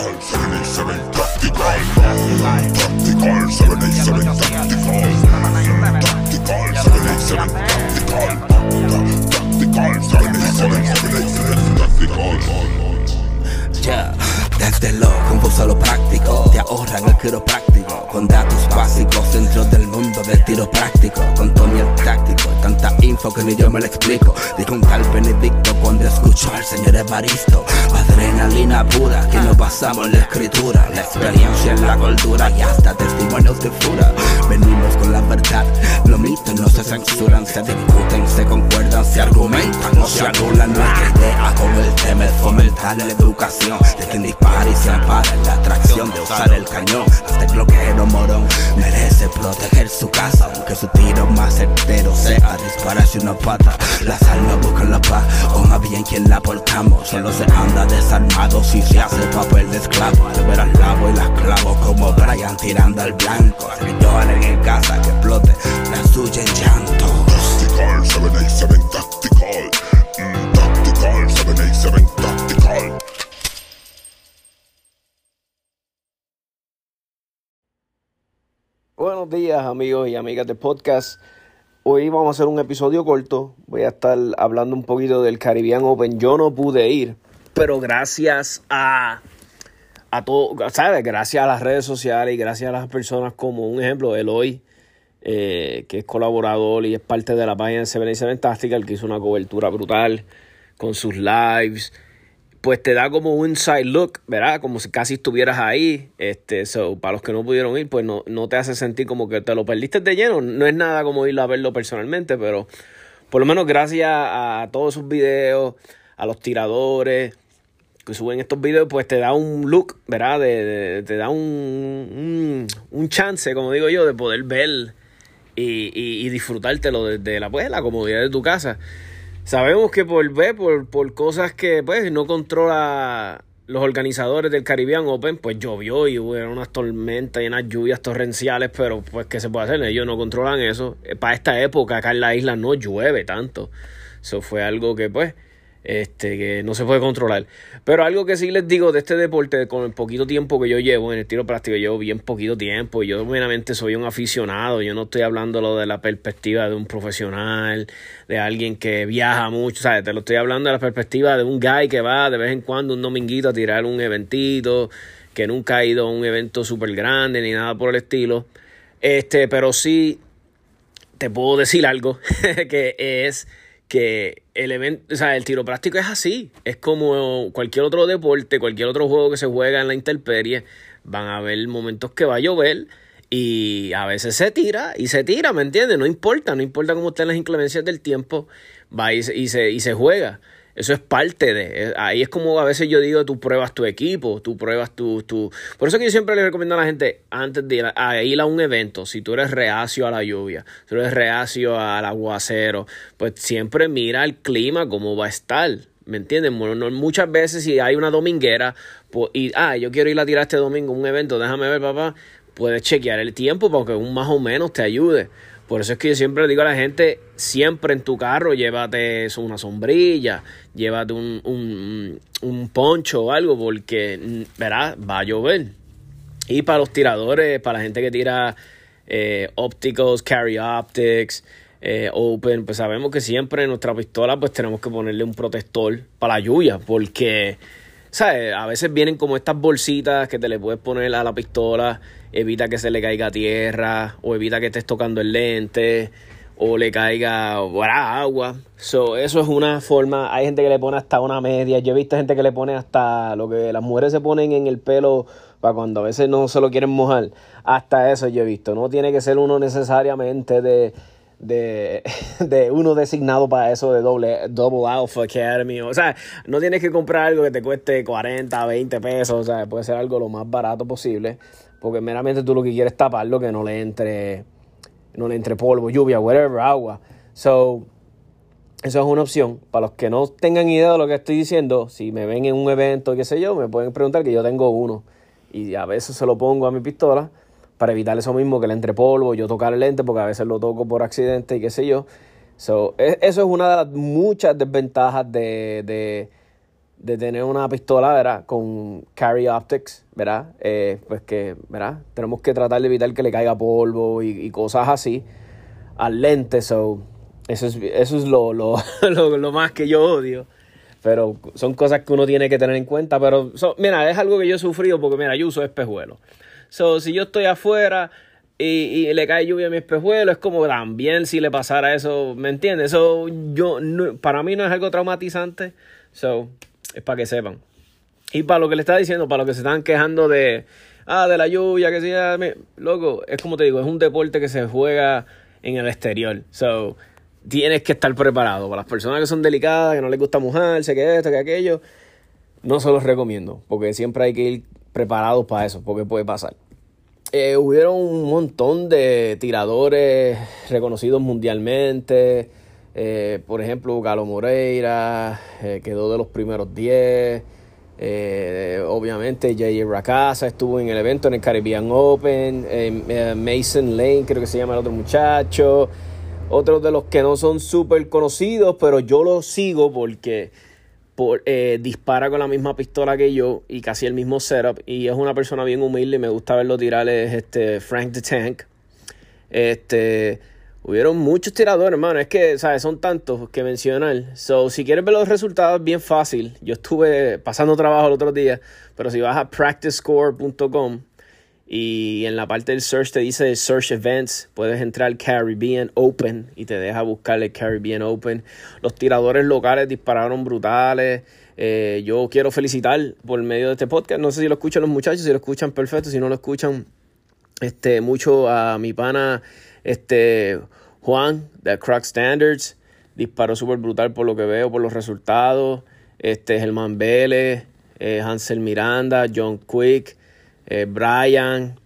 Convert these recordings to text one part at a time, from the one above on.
Tactical 787 Tactical Tactical 787 Tactical Tactical 787 Tactical Tactical 787 Tactical Tactical Yeah. Ya, desde lo confuso a lo práctico, te ahorran el quiropráctico, con datos básicos dentro del mundo del tiro práctico, con Tony el táctico, tanta info que ni yo me lo explico. Dijo un tal Benedicto cuando escuchó al señor Evaristo, adrenalina pura, que nos basamos en la escritura, la experiencia en la cultura y hasta testimonios de fura. Venimos con la verdad, los mitos no se censuran, se discuten, se concuerdan, se argumentan, no se anulan nuestra idea con el tema es fomentar la educación de quien dispara y se ampara en la atracción de usar el cañón. Hasta el bloqueo morón merece proteger su casa, aunque su tiro más certero sea dispararse una pata. Las almas buscan la paz, o más bien quien la portamos. Solo se anda desarmado si se hace papel de esclavo. Al ver al lavo y las clavo como Brian tirando al blanco. Que lloren en casa que explote la suya en llanto. Tactical, 787 Tactical. Mm, tactical, 787 Tactical. Buenos días amigos y amigas de podcast. Hoy vamos a hacer un episodio corto. Voy a estar hablando un poquito del Caribbean Open. Yo no pude ir, pero gracias a a todo, ¿sabes? Gracias a las redes sociales y gracias a las personas como un ejemplo, Eloy, eh, que es colaborador y es parte de la página de Seven Tactical, que hizo una cobertura brutal con sus lives. Pues te da como un inside look, ¿verdad? Como si casi estuvieras ahí. Este, so, para los que no pudieron ir, pues no, no te hace sentir como que te lo perdiste de lleno. No es nada como ir a verlo personalmente, pero por lo menos gracias a todos sus videos, a los tiradores, que suben estos videos, pues te da un look, ¿verdad? Te da un, un, chance, como digo yo, de poder ver y, y, y disfrutártelo desde la, pues, la comodidad de tu casa. Sabemos que por ver, por, por cosas que pues no controla los organizadores del Caribbean Open, pues llovió y hubo unas tormentas y unas lluvias torrenciales, pero pues ¿qué se puede hacer? Ellos no controlan eso. Eh, Para esta época acá en la isla no llueve tanto. Eso fue algo que pues este que no se puede controlar. Pero algo que sí les digo de este deporte, con el poquito tiempo que yo llevo en el tiro práctico, llevo bien poquito tiempo. Yo meramente soy un aficionado. Yo no estoy hablando de la perspectiva de un profesional, de alguien que viaja mucho, ¿sabes? Te lo estoy hablando de la perspectiva de un guy que va de vez en cuando un dominguito a tirar un eventito, que nunca ha ido a un evento súper grande ni nada por el estilo. Este, pero sí te puedo decir algo que es que el evento, o sea, el tiro práctico es así, es como cualquier otro deporte, cualquier otro juego que se juega en la intemperie, van a haber momentos que va a llover y a veces se tira y se tira, ¿me entiendes? No importa, no importa cómo estén las inclemencias del tiempo, va y se, y se, y se juega. Eso es parte de. eh, Ahí es como a veces yo digo, tú pruebas tu equipo, tú pruebas tu, tu... Por eso que yo siempre le recomiendo a la gente, antes de ir a, ir a un evento, si tú eres reacio a la lluvia, tú eres reacio al aguacero, pues siempre mira el clima, cómo va a estar. ¿Me entiendes? Bueno, no- muchas veces si hay una dominguera, pues, y, ah, yo quiero ir a tirar este domingo un evento, déjame ver, papá, puedes chequear el tiempo para que un más o menos te ayude. Por eso es que yo siempre le digo a la gente, siempre en tu carro llévate una sombrilla, llévate un, un, poncho o algo, porque, verás, va a llover. Y para los tiradores, para la gente que tira eh, ópticos, carry optics, eh, open, pues sabemos que siempre en nuestra pistola pues tenemos que ponerle un protector para la lluvia, porque, ¿sabes? A veces vienen como estas bolsitas que te le puedes poner a la pistola, evita que se le caiga tierra, o evita que estés tocando el lente, o le caiga ¿verdad? agua. So, eso es una forma. Hay gente que le pone hasta una media. Yo he visto gente que le pone hasta lo que las mujeres se ponen en el pelo para cuando a veces no se lo quieren mojar. Hasta eso yo he visto. No tiene que ser uno necesariamente de, de, de uno designado para eso de doble, Double Alpha Academy. O sea, no tienes que comprar algo que te cueste 40, 20 pesos. O sea, puede ser algo lo más barato posible. Porque meramente tú lo que quieres es taparlo, que no le entre no le entre polvo, lluvia, whatever, agua. So, eso es una opción. Para los que no tengan idea de lo que estoy diciendo, si me ven en un evento, qué sé yo, me pueden preguntar que yo tengo uno. Y a veces se lo pongo a mi pistola para evitar eso mismo, que le entre polvo, yo tocar el lente, porque a veces lo toco por accidente y qué sé yo. So, e, eso es una de las muchas desventajas de de tener una pistola, ¿verdad? Con carry optics, ¿verdad? Eh, pues que, ¿verdad? Tenemos que tratar de evitar que le caiga polvo y, cosas así al lente, so, eso es, eso es lo, lo, lo, más que yo odio. Pero son cosas que uno tiene que tener en cuenta. Pero, mira, es algo que yo he sufrido porque, mira, yo uso espejuelos. So, si yo estoy afuera y, y, le cae lluvia a mi espejuelo, es como también si le pasara eso, ¿me entiendes? Eso yo, para mí no es algo traumatizante. So, es para que sepan. Y para lo que le estaba diciendo, para los que se están quejando de, ah, de la lluvia, que sea, loco, es como te digo, es un deporte que se juega en el exterior. So, tienes que estar preparado. Para las personas que son delicadas, que no les gusta mojarse, que esto, que aquello, no se los recomiendo, porque siempre hay que ir preparados para eso, porque puede pasar. Eh, hubieron un montón de tiradores reconocidos mundialmente. Eh, por ejemplo, Galo Moreira eh, quedó de los primeros 10. Eh, obviamente, J.J. Racasa estuvo en el evento en el Caribbean Open. Mason Lane, creo que se llama el otro muchacho. Otros de los que no son súper conocidos, pero yo lo sigo porque dispara con la misma pistola que yo y casi el mismo setup. Y es una persona bien humilde y me gusta verlo tirar. Es este Frank the Tank. Este Hubieron muchos tiradores, hermano. Es que, ¿sabes? Son tantos que mencionar. So, si quieres ver los resultados, bien fácil. Yo estuve pasando trabajo el otro día, pero si vas a practicescore.com y en la parte del search te dice Search Events, puedes entrar Caribbean Open y te deja buscar el Caribbean Open. Los tiradores locales dispararon brutales. Eh, yo quiero felicitar por medio de este podcast. No sé si lo escuchan los muchachos, si lo escuchan perfecto, si no lo escuchan, este, mucho a mi pana. Este, Juan, de Crack Standards, disparó súper brutal por lo que veo, por los resultados. Este, Germán Vélez, eh, Hansel Miranda, John Quick, eh, Brian,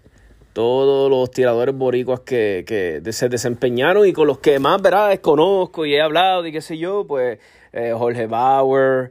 todos los tiradores boricuas que, que, se desempeñaron y con los que más, ¿verdad? Conozco y he hablado y qué sé yo, pues eh, Jorge Bauer,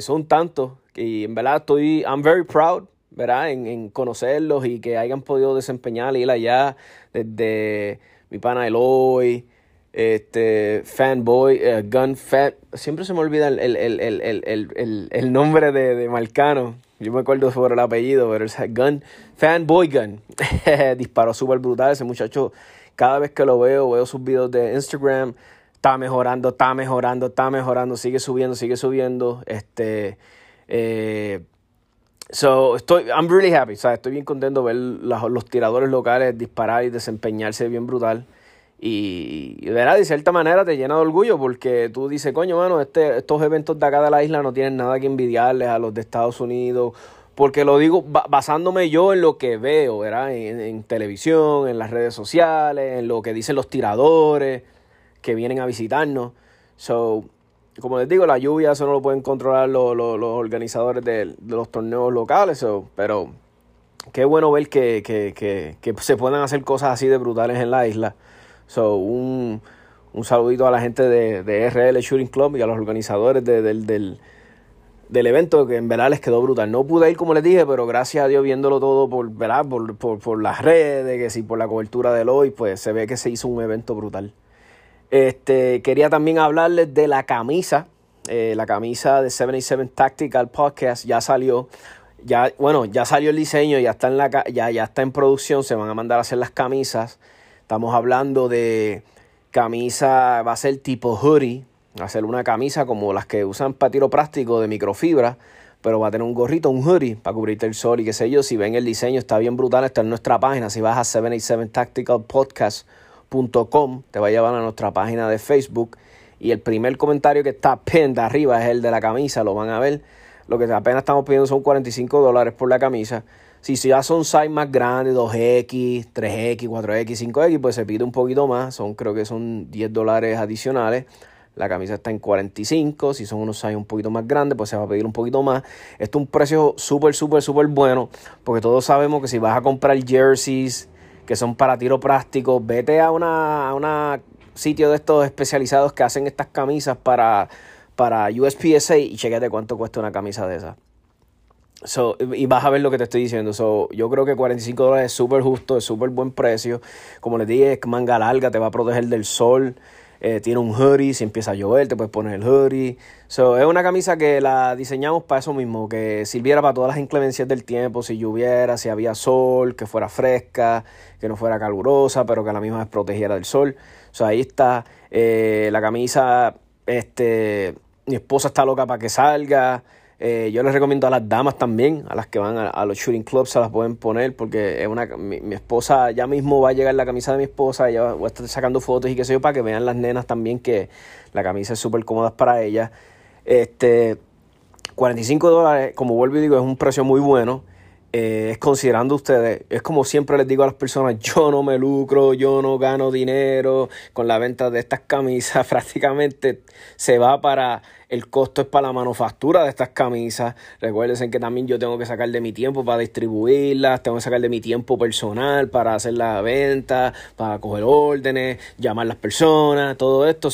son tantos y en verdad estoy, I'm very proud, ¿verdad? En, en conocerlos y que hayan podido desempeñar y ir allá desde mi pana Eloy, este, Fanboy, uh, Gun Fan, siempre se me olvida el, el, el, el nombre de, de, Marcano. Yo me acuerdo sobre el apellido, pero es Gun, Fanboy Gun. Disparó súper brutal ese muchacho. Cada vez que lo veo, veo sus videos de Instagram. Está mejorando, está mejorando, está mejorando, sigue subiendo, sigue subiendo. Este, eh, So, estoy, I'm really happy, o estoy bien contento de ver los, tiradores locales disparar y desempeñarse bien brutal. Y, y, de cierta manera te llena de orgullo porque tú dices, coño, mano, este, estos eventos de acá de la isla no tienen nada que envidiarles a los de Estados Unidos. Porque lo digo basándome yo en lo que veo, ¿verdad? En, televisión, en las redes sociales, en lo que dicen los tiradores que vienen a visitarnos. So, como les digo, la lluvia eso no lo pueden controlar los, organizadores de, los torneos locales, pero qué bueno ver que, se puedan hacer cosas así de brutales en la isla. So, un, saludito a la gente de, de, RL Shooting Club y a los organizadores del, del, evento, que en verdad les quedó brutal. No pude ir como les dije, pero gracias a Dios viéndolo todo por, ¿verdad? por, por, por las redes, que sí, por la cobertura del hoy, pues se ve que se hizo un evento brutal. Este, quería también hablarles de la camisa. Eh, la camisa de 77 Tactical Podcast ya salió. Ya, bueno, ya salió el diseño, ya está en la ya, ya está en producción, se van a mandar a hacer las camisas. Estamos hablando de camisa, va a ser tipo hoodie, va a ser una camisa como las que usan para tiro práctico de microfibra, pero va a tener un gorrito, un hoodie para cubrirte el sol y qué sé yo. Si ven el diseño, está bien brutal, está en nuestra página. Si vas a 77 Tactical Podcast podcast.com, te va a llevar a nuestra página de Facebook y el primer comentario que está pinned arriba es el de la camisa, lo van a ver. Lo que apenas estamos pidiendo son 45 dólares por la camisa. Si ya son size más grandes, 2X, 3X, 4X, 5X, pues se pide un poquito más. Son, creo que son 10 dólares adicionales. La camisa está en 45. Si son unos size un poquito más grandes, pues se va a pedir un poquito más. Esto es un precio súper, súper, súper bueno. Porque todos sabemos que si vas a comprar jerseys que son para tiro práctico, vete a una, a una sitio de estos especializados que hacen estas camisas para, para USPSA y chequete cuánto cuesta una camisa de esas. So, y vas a ver lo que te estoy diciendo. So, yo creo que 45 dólares es súper justo, es súper buen precio. Como les dije, es manga larga, te va a proteger del sol. Eh, tiene un hoodie, si empieza a llover te puedes poner el hoodie. So, es una camisa que la diseñamos para eso mismo, que sirviera para todas las inclemencias del tiempo, si lloviera, si había sol, que fuera fresca, que no fuera calurosa, pero que a la misma vez protegiera del sol. So, ahí está eh, la camisa, este, mi esposa está loca para que salga. Eh, yo les recomiendo a las damas también, a las que van a, los shooting clubs, se las pueden poner porque es una, mi, esposa ya mismo va a llegar la camisa de mi esposa, ella va a estar sacando fotos y qué sé yo, para que vean las nenas también que la camisa es súper cómoda para ellas. Este, 45 dólares, como vuelvo y digo, es un precio muy bueno. Eh, es considerando ustedes, es como siempre les digo a las personas, yo no me lucro, yo no gano dinero con la venta de estas camisas, prácticamente se va para, el costo es para la manufactura de estas camisas, recuerden que también yo tengo que sacar de mi tiempo para distribuirlas, tengo que sacar de mi tiempo personal para hacer la venta, para coger órdenes, llamar a las personas, todo esto,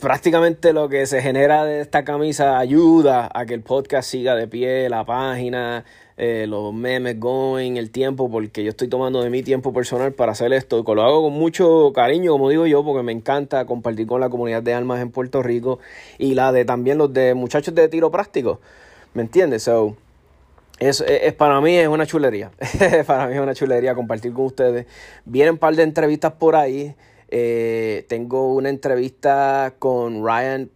prácticamente lo que se genera de esta camisa ayuda a que el podcast siga de pie, la página, eh, los memes going, el tiempo, porque yo estoy tomando de mi tiempo personal para hacer esto. Lo hago con mucho cariño, como digo yo, porque me encanta compartir con la comunidad de almas en Puerto Rico y la de también los de muchachos de tiro práctico. ¿Me entiendes? So, es, es, para mí es una chulería. para mí es una chulería compartir con ustedes. Vienen un par de entrevistas por ahí. Eh, tengo una entrevista con Ryan.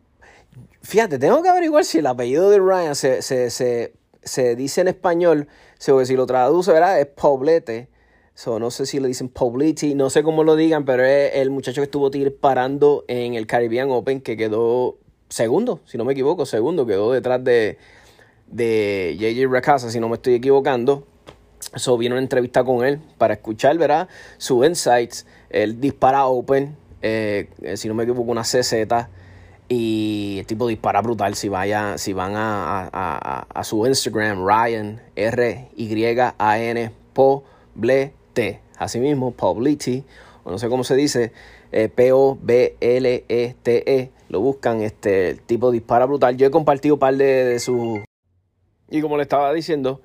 Fíjate, tengo que averiguar si el apellido de Ryan se, se, se se dice en español, si lo traduce, ¿verdad? Es Poblete. So, no sé si lo dicen Pobliti, no sé cómo lo digan, pero es el muchacho que estuvo parando en el Caribbean Open que quedó segundo, si no me equivoco, segundo, quedó detrás de, de JJ Racasa, si no me estoy equivocando. So, vino una entrevista con él para escuchar, ¿verdad? Sus insights. Él dispara Open, eh, si no me equivoco, una CZ. Y el tipo dispara brutal. Si, vaya, si van a, su Instagram, Ryan, R-Y-A-N, Poblete. Así mismo, Poblete, o no sé cómo se dice, eh, P-O-B-L-E-T-E. Lo buscan, este, tipo dispara brutal. Yo he compartido un par de, de sus... Y como le estaba diciendo,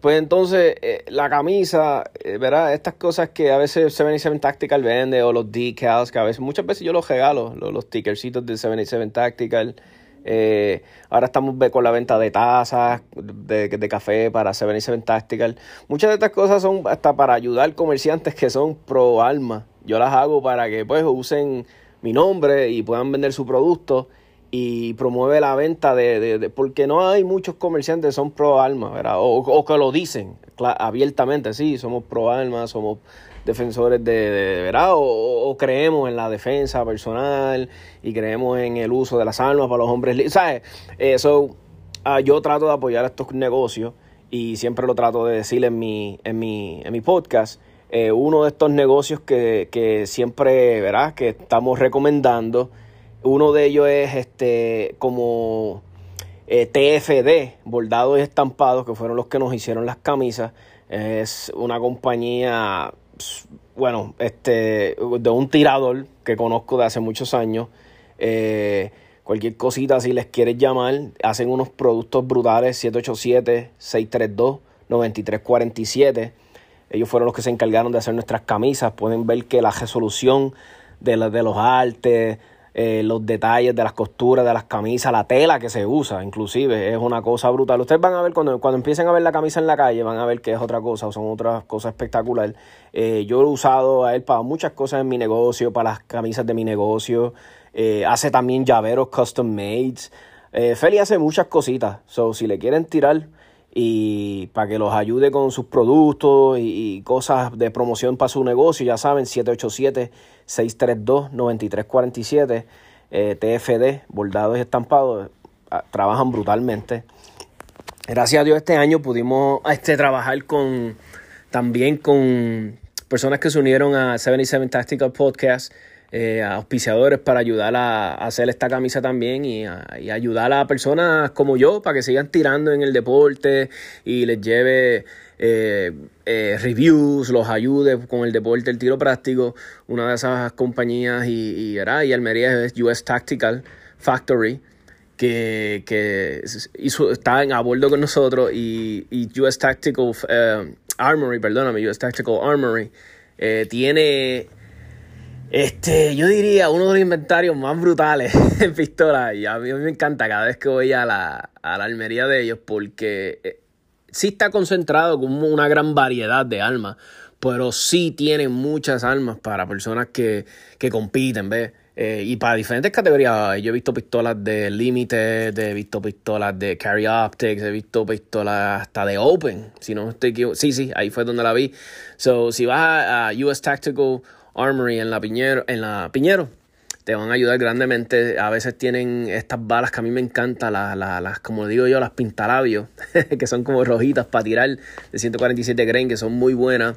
pues entonces, eh, la camisa, eh, ¿verdad? Estas cosas que a veces 77 Tactical vende o los decals, que a veces, muchas veces yo los regalo, los, los stickercitos de 77 Tactical. Eh, ahora estamos con la venta de tazas, de, de, café para 77 Tactical. Muchas de estas cosas son hasta para ayudar comerciantes que son pro alma. Yo las hago para que pues usen mi nombre y puedan vender su producto y promueve la venta de, de, porque no hay muchos comerciantes que son pro alma, ¿verdad? O, que lo dicen abiertamente, sí, somos pro alma, somos defensores de, ¿verdad? O, creemos en la defensa personal y creemos en el uso de las almas para los hombres, ¿sabes? Eso, ah, yo trato de apoyar estos negocios y siempre lo trato de decir en mi, en mi, en mi podcast. Eh, uno de estos negocios que, que siempre, ¿verdad? Que estamos recomendando uno de ellos es este como eh, TFD, bordados y estampados, que fueron los que nos hicieron las camisas. Es una compañía, bueno, este, de un tirador que conozco de hace muchos años. Eh, cualquier cosita, si les quieres llamar, hacen unos productos brutales, 787-632-9347. Ellos fueron los que se encargaron de hacer nuestras camisas. Pueden ver que la resolución de, de los artes, eh, los detalles de las costuras de las camisas, la tela que se usa, inclusive, es una cosa brutal. Ustedes van a ver cuando, cuando empiecen a ver la camisa en la calle, van a ver que es otra cosa, o son otras cosas espectaculares. Eh, yo lo he usado a él para muchas cosas en mi negocio, para las camisas de mi negocio. Eh, hace también llaveros custom made. Feli hace muchas cositas. So, si le quieren tirar y para que los ayude con sus productos y, cosas de promoción para su negocio, ya saben, 787-632-9347, eh, TFD, bordados y estampados, ah, trabajan brutalmente. Gracias a Dios este año pudimos este, trabajar con también con personas que se unieron a 77 Tactical Podcast eh, auspiciadores para ayudar a, hacer esta camisa también y, ayudar a personas como yo para que sigan tirando en el deporte y les lleve eh, eh, reviews, los ayude con el deporte, el tiro práctico. Una de esas compañías y, y, y Almería es US Tactical Factory. Que, que hizo, está a bordo con nosotros y, y US Tactical Armory, perdóname, US Tactical Armory, tiene este, yo diría uno de los inventarios más brutales en pistolas. Y a mí, me encanta cada vez que voy a la, a almería de ellos porque eh, sí está concentrado con una gran variedad de armas, pero sí tienen muchas armas para personas que, que compiten, ¿ves? Eh, y para diferentes categorías. Yo he visto pistolas de Limited, he visto pistolas de Carry Optics, he visto pistolas hasta de Open. Si no estoy. Sí, sí, ahí fue donde la vi. So, si vas a US Tactical Armory en la Piñero, en la Piñero te van a ayudar grandemente. A veces tienen estas balas que a mí me encantan, las, las, como digo yo, las pintalabios, que son como rojitas para tirar de 147 grain, que son muy buenas.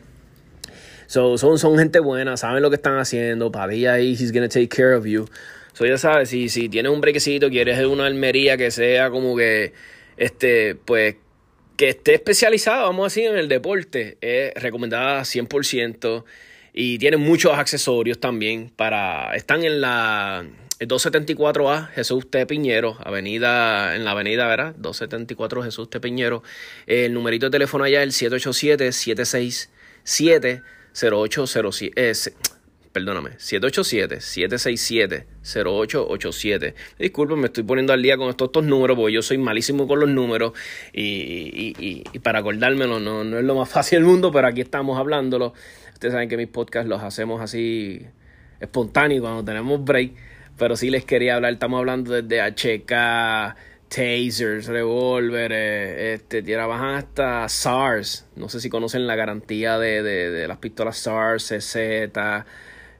So, son, son gente buena, saben lo que están haciendo. Padilla ahí, he's gonna take care of you. So, ya sabes, si, si tienes un brequecito, quieres una almería que sea como que, este, pues, que esté especializada, vamos a decir, en el deporte, es recomendada 100%. Y tienen muchos accesorios también para... Están en la 274A Jesús T. Piñero, avenida, en la avenida, ¿verdad? 274 Jesús T. Piñero. El numerito de teléfono allá es el 787-767-0807. Eh, perdóname, 787-767-0887. Disculpen, me estoy poniendo al día con estos, números porque yo soy malísimo con los números y, y, y, para acordármelo no, no es lo más fácil del mundo, pero aquí estamos hablándolo. Ustedes saben que mis podcasts los hacemos así espontáneos cuando tenemos break. Pero sí les quería hablar, estamos hablando desde HK, tasers, revólveres, este, trabajan hasta SARS. No sé si conocen la garantía de, de, las pistolas SARS, CZ.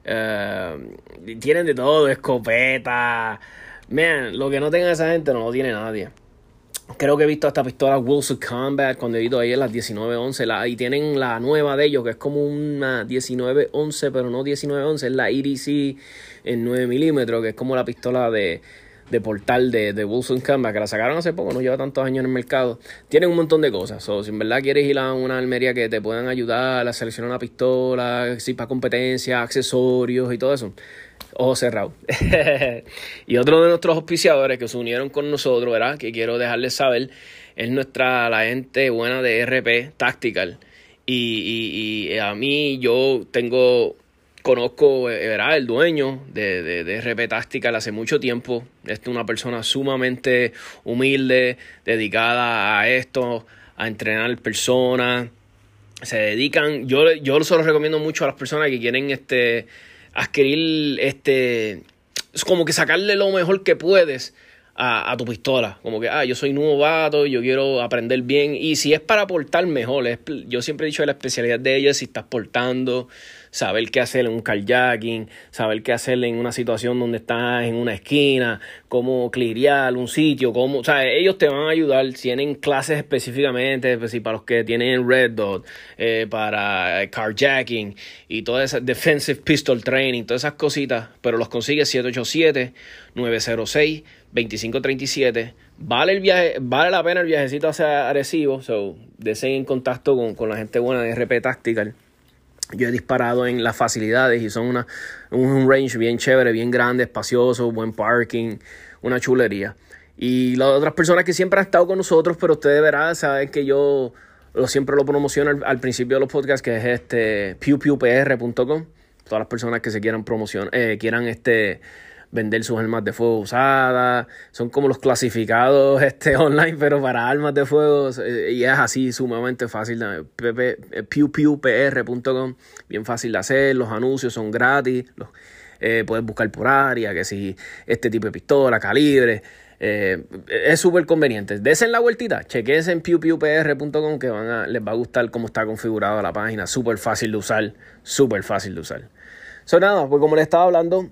Eh, tienen de todo, escopeta. Man, lo que no tenga esa gente no lo tiene nadie. Creo que he visto esta pistola Wilson Combat cuando he ido ahí en las 1911. La, y tienen la nueva de ellos, que es como una 1911, pero no 1911. Es la EDC en 9 milímetros, que es como la pistola de, de portal de, de Wilson Combat, que la sacaron hace poco, no lleva tantos años en el mercado. Tienen un montón de cosas. si en verdad quieres ir a una almería que te puedan ayudar a seleccionar una pistola, si para competencia, accesorios y todo eso Ojo cerrado. y otro de nuestros auspiciadores que se unieron con nosotros, ¿verdad? Que quiero dejarles saber, es nuestra, la gente buena de RP Tactical. Y, y, a mí yo tengo, conozco, eh, ¿verdad? El dueño de, de, de RP hace mucho tiempo. Es una persona sumamente humilde, dedicada a esto, a entrenar personas. Se dedican, yo, yo se recomiendo mucho a las personas que quieren este adquirir este. Es como que sacarle lo mejor que puedes a, a, tu pistola. Como que, ah, yo soy novato, yo quiero aprender bien. Y si es para portar mejor, yo siempre he dicho que la especialidad de ellos es si estás portando, saber qué hacer en un carjacking, saber qué hacer en una situación donde estás en una esquina, cómo clirear un sitio, cómo, o sea, ellos te van a ayudar, tienen clases específicamente, pues, para los que tienen Red Dot, eh, para carjacking y toda esa defensive pistol training, todas esas cositas, pero los consigues 787 906 2537 vale el viaje, vale la pena el viajecito hacia Arecibo, so deseen en contacto con, con la gente buena de RP Tactical yo he disparado en las facilidades y son una, un range bien chévere, bien grande, espacioso, buen parking, una chulería. Y las otras personas que siempre han estado con nosotros, pero ustedes verán, saben que yo lo, siempre lo promociono al, principio de los podcasts, que es este pewpewpr.com. Todas las personas que se quieran promocionar, eh, quieran este vender sus armas de fuego usadas. Son como los clasificados este, online, pero para armas de fuego. Eh, y es así sumamente fácil. pewpewpr.com. Bien fácil de hacer. Los anuncios son gratis. Los, eh, puedes buscar por área, que si este tipo de pistola, calibre. Eh, es súper conveniente. Desen la vueltita, chequense en pewpewpr.com que van a, les va a gustar cómo está configurada la página. Súper fácil de usar, súper fácil de usar. So nada, pues como les estaba hablando,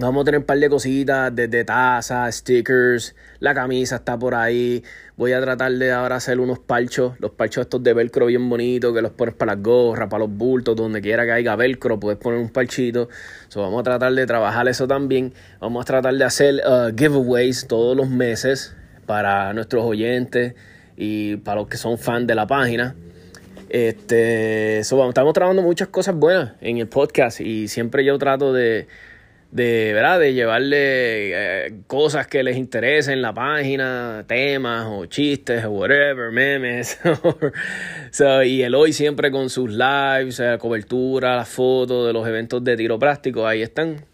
Vamos a tener un par de cositas, desde tazas, stickers, la camisa está por ahí. Voy a tratar de ahora hacer unos parchos, los parchos estos de velcro bien bonitos, que los pones para las gorras, para los bultos, donde quiera que haya velcro, puedes poner un parchito. So, vamos a tratar de trabajar eso también. Vamos a tratar de hacer uh, giveaways todos los meses para nuestros oyentes y para los que son fans de la página. Este, estamos trabajando muchas cosas buenas en el podcast y siempre yo trato de de, ¿verdad? de llevarle eh, cosas que les interesen en la página, temas o chistes o whatever, memes. y el hoy siempre con sus lives, la cobertura, las fotos de los eventos de tiro práctico, ahí están.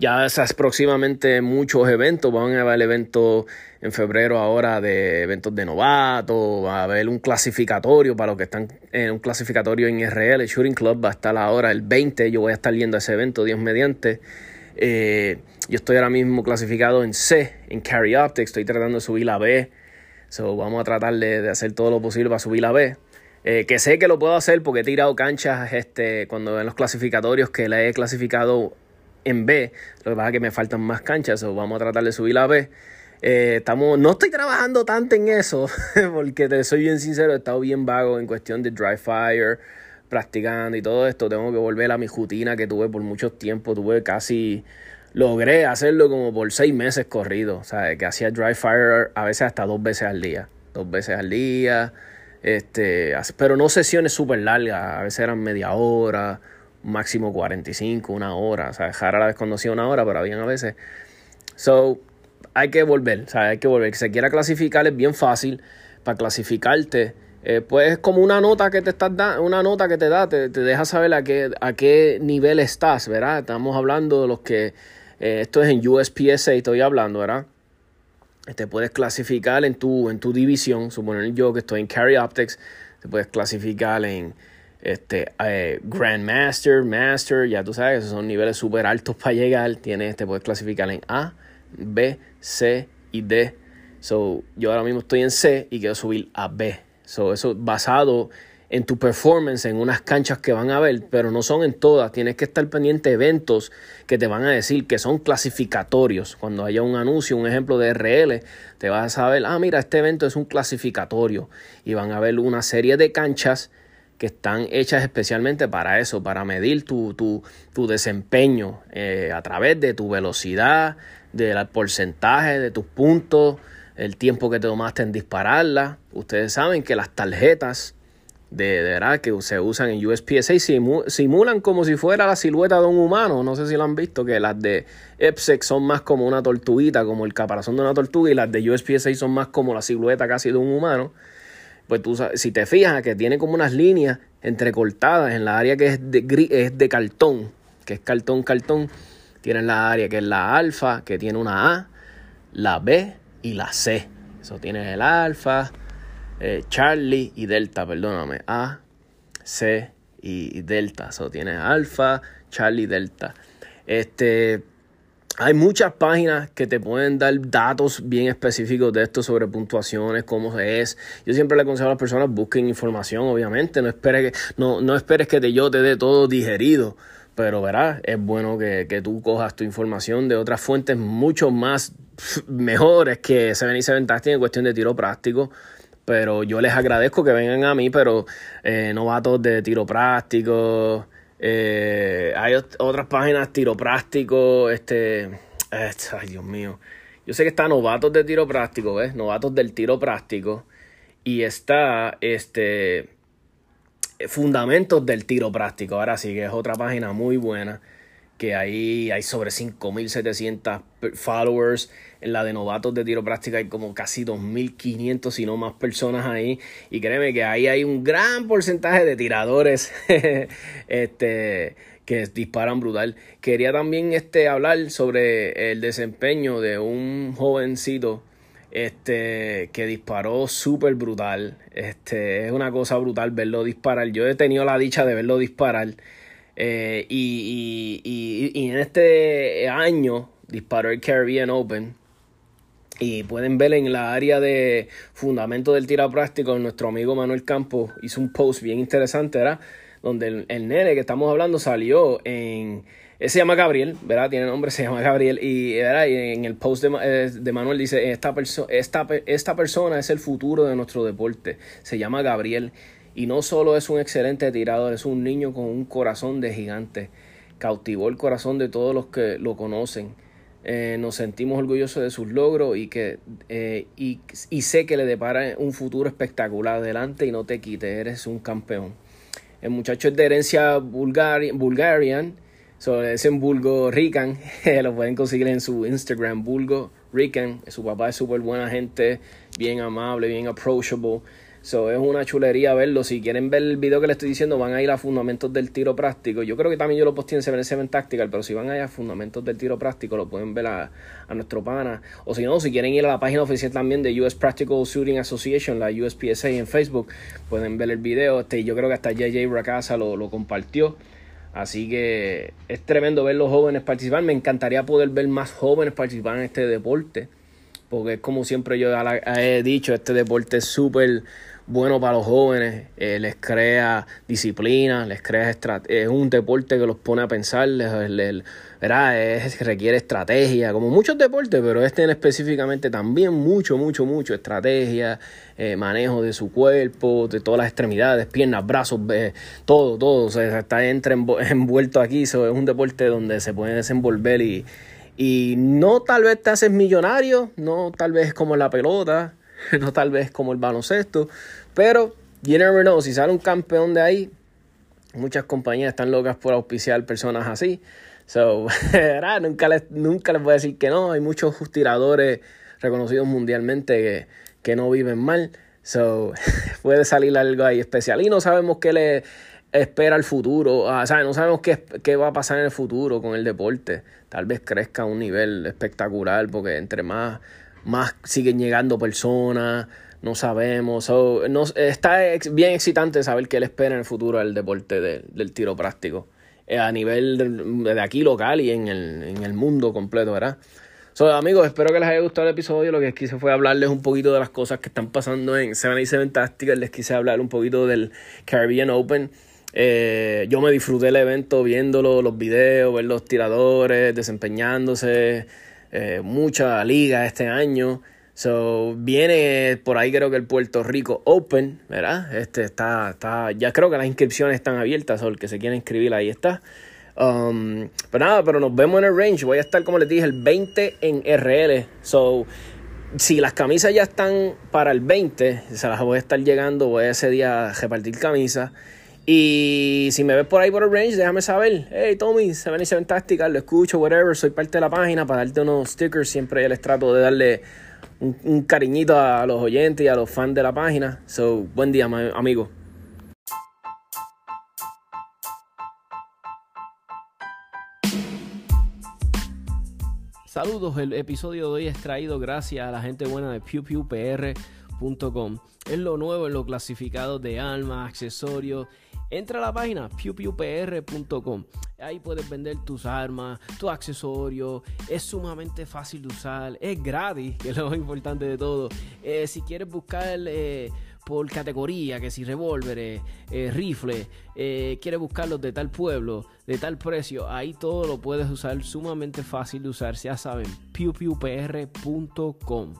Ya esas próximamente muchos eventos, van a haber el evento en febrero ahora de eventos de novato, va a haber un clasificatorio para los que están en un clasificatorio en RL, el Shooting Club va a estar ahora el 20, yo voy a estar yendo a ese evento, Dios mediante. Eh, yo estoy ahora mismo clasificado en C, en Carry Optics, estoy tratando de subir la B, so, vamos a tratar de, hacer todo lo posible para subir la B. Eh, que sé que lo puedo hacer porque he tirado canchas este, cuando en los clasificatorios que la he clasificado en B, lo que pasa es que me faltan más canchas, so, vamos a tratar de subir la B. Eh, estamos, no estoy trabajando tanto en eso, porque te soy bien sincero, he estado bien vago en cuestión de dry fire, practicando y todo esto. Tengo que volver a mi rutina que tuve por mucho tiempo. Tuve casi, logré hacerlo como por seis meses corridos. O sea, que hacía dry fire a veces hasta dos veces al día. Dos veces al día. Este, pero no sesiones súper largas, a veces eran media hora, máximo 45, una hora. O sea, dejar a la vez conocía una hora, pero habían a veces. So, hay que volver, o sea, hay que volver. Que se quiera clasificar es bien fácil. Para clasificarte, eh, pues es como una nota que te estás da, una nota que te da, te, deja saber a qué, a qué nivel estás, ¿verdad? Estamos hablando de los que, eh, esto es en USPSA, estoy hablando, ¿verdad? Te puedes clasificar en tu, en tu división, suponer yo que estoy en Carry Optics, te puedes clasificar en este, eh, Grandmaster, Master, ya tú sabes, esos son niveles súper altos para llegar, tienes, te puedes clasificar en A, B, C y D. So, yo ahora mismo estoy en C y quiero subir a B. So, eso basado en tu performance en unas canchas que van a ver, pero no son en todas. Tienes que estar pendiente de eventos que te van a decir que son clasificatorios. Cuando haya un anuncio, un ejemplo de RL, te vas a saber, ah, mira, este evento es un clasificatorio. Y van a ver una serie de canchas que están hechas especialmente para eso, para medir tu, tu, tu desempeño eh, a través de tu velocidad, del porcentaje de tus puntos, el tiempo que te tomaste en dispararla. Ustedes saben que las tarjetas de, verdad que se usan en USPSA simulan como si fuera la silueta de un humano. No sé si lo han visto, que las de EPSEC son más como una tortuguita, como el caparazón de una tortuga, y las de USPSA son más como la silueta casi de un humano. Pues tú si te fijas que tiene como unas líneas entrecortadas en la área que es de, es de cartón, que es cartón, cartón, Tienes la área que es la alfa, que tiene una A, la B y la C. Eso tienes el alfa, eh, Charlie y delta, perdóname. A, C y delta. Eso tienes alfa, Charlie, delta. Este, hay muchas páginas que te pueden dar datos bien específicos de esto sobre puntuaciones, cómo es. Yo siempre le aconsejo a las personas busquen información, obviamente. No esperes que, no, no esperes que yo te dé todo digerido pero verás, es bueno que, tú cojas tu información de otras fuentes mucho más mejores que 77 Tasting en cuestión de tiro práctico. Pero yo les agradezco que vengan a mí, pero eh, novatos de tiro práctico. Eh, hay otras páginas tiro práctico. Este, este, ay, Dios mío. Yo sé que está novatos de tiro práctico, ¿ves? Novatos del tiro práctico. Y está este fundamentos del tiro práctico. Ahora sí que es otra página muy buena. Que ahí hay sobre 5.700 followers. En la de novatos de tiro práctico hay como casi 2.500, si no más personas ahí. Y créeme que ahí hay un gran porcentaje de tiradores este, que disparan brutal. Quería también este, hablar sobre el desempeño de un jovencito este, que disparó súper brutal. Este, es una cosa brutal verlo disparar. Yo he tenido la dicha de verlo disparar. Eh, y, y, y, en este año disparó el Caribbean Open. Y pueden ver en la área de fundamento del tiro práctico, nuestro amigo Manuel Campos hizo un post bien interesante, ¿verdad? Donde el, el nene que estamos hablando salió en se llama Gabriel, ¿verdad? Tiene nombre, se llama Gabriel. Y, ¿verdad? y en el post de, eh, de Manuel dice, esta, esta, esta persona es el futuro de nuestro deporte. Se llama Gabriel. Y no solo es un excelente tirador, es un niño con un corazón de gigante. Cautivó el corazón de todos los que lo conocen. Eh, nos sentimos orgullosos de sus logros y que eh, y, y, sé que le depara un futuro espectacular adelante y no te quites, eres un campeón. El muchacho es de herencia bulgarian So, es en Bulgo Rican, lo pueden conseguir en su Instagram, Bulgo Rican. Su papá es súper buena gente, bien amable, bien approachable. So, es una chulería verlo. Si quieren ver el video que les estoy diciendo, van a ir a Fundamentos del Tiro Práctico. Yo creo que también yo lo posté en Seven Seven Tactical, pero si van a ir a Fundamentos del Tiro Práctico, lo pueden ver a, a, nuestro pana. O si no, si quieren ir a la página oficial también de US Practical Shooting Association, la USPSA en Facebook, pueden ver el video. Este, yo creo que hasta JJ Racasa lo, lo compartió. Así que es tremendo ver los jóvenes participar. Me encantaría poder ver más jóvenes participar en este deporte. Porque es como siempre yo he dicho, este deporte es súper bueno para los jóvenes, eh, les crea disciplina, les crea es un deporte que los pone a pensar, les, requiere estrategia, como muchos deportes, pero este en específicamente también mucho, mucho, mucho estrategia, eh, manejo de su cuerpo, de todas las extremidades, piernas, brazos, todo, todo, o está entre envuelto aquí, es un deporte donde se puede desenvolver y, y no tal vez te haces millonario, no tal vez como la pelota, no tal vez como el baloncesto, pero you never know, si sale un campeón de ahí, muchas compañías están locas por auspiciar personas así. So, nunca, les, nunca les voy a decir que no, hay muchos tiradores reconocidos mundialmente que, que no viven mal. So, puede salir algo ahí especial. Y no sabemos qué le espera el futuro. Ah, o sea, no sabemos qué, qué, va a pasar en el futuro con el deporte. Tal vez crezca a un nivel espectacular porque entre más más siguen llegando personas, no sabemos. no, está bien excitante saber qué le espera en el futuro al deporte del tiro práctico, eh, a nivel de, aquí local y en el, en el mundo completo, ¿verdad? So, amigos, espero que les haya gustado el episodio. Lo que quise fue hablarles un poquito de las cosas que están pasando en 77 Tactical. Les quise hablar un poquito del Caribbean Open. Eh, yo me disfruté el evento viéndolo, los videos, ver los tiradores desempeñándose. Eh, mucha liga este año. So, viene por ahí creo que el Puerto Rico Open, ¿verdad? Este está, está, ya creo que las inscripciones están abiertas, o el que se quiera inscribir ahí está. Um, pero nada, pero nos vemos en el range. Voy a estar, como les dije, el 20 en RL. So, si las camisas ya están para el 20, se las voy a estar llegando, voy a ese día a repartir camisas. Y si me ves por ahí por el range, déjame saber. Hey Tommy, se ven y se ven tácticas, lo escucho, whatever. Soy parte de la página para darte unos stickers. Siempre les trato de darle un, cariñito a los oyentes y a los fans de la página. So, buen día, amigo. Saludos, el episodio de hoy es traído gracias a la gente buena de PewPewPR.com. Es lo nuevo en lo clasificado de alma, accesorios Entra a la página pewpewpr.com. Ahí puedes vender tus armas, tus accesorios. Es sumamente fácil de usar. Es gratis, que es lo más importante de todo. Eh, si quieres buscar eh, por categoría, que si revólveres, eh, rifles, quieres buscarlos de tal pueblo, de tal precio, ahí todo lo puedes usar. Sumamente fácil de usar. Ya saben, pewpewpr.com.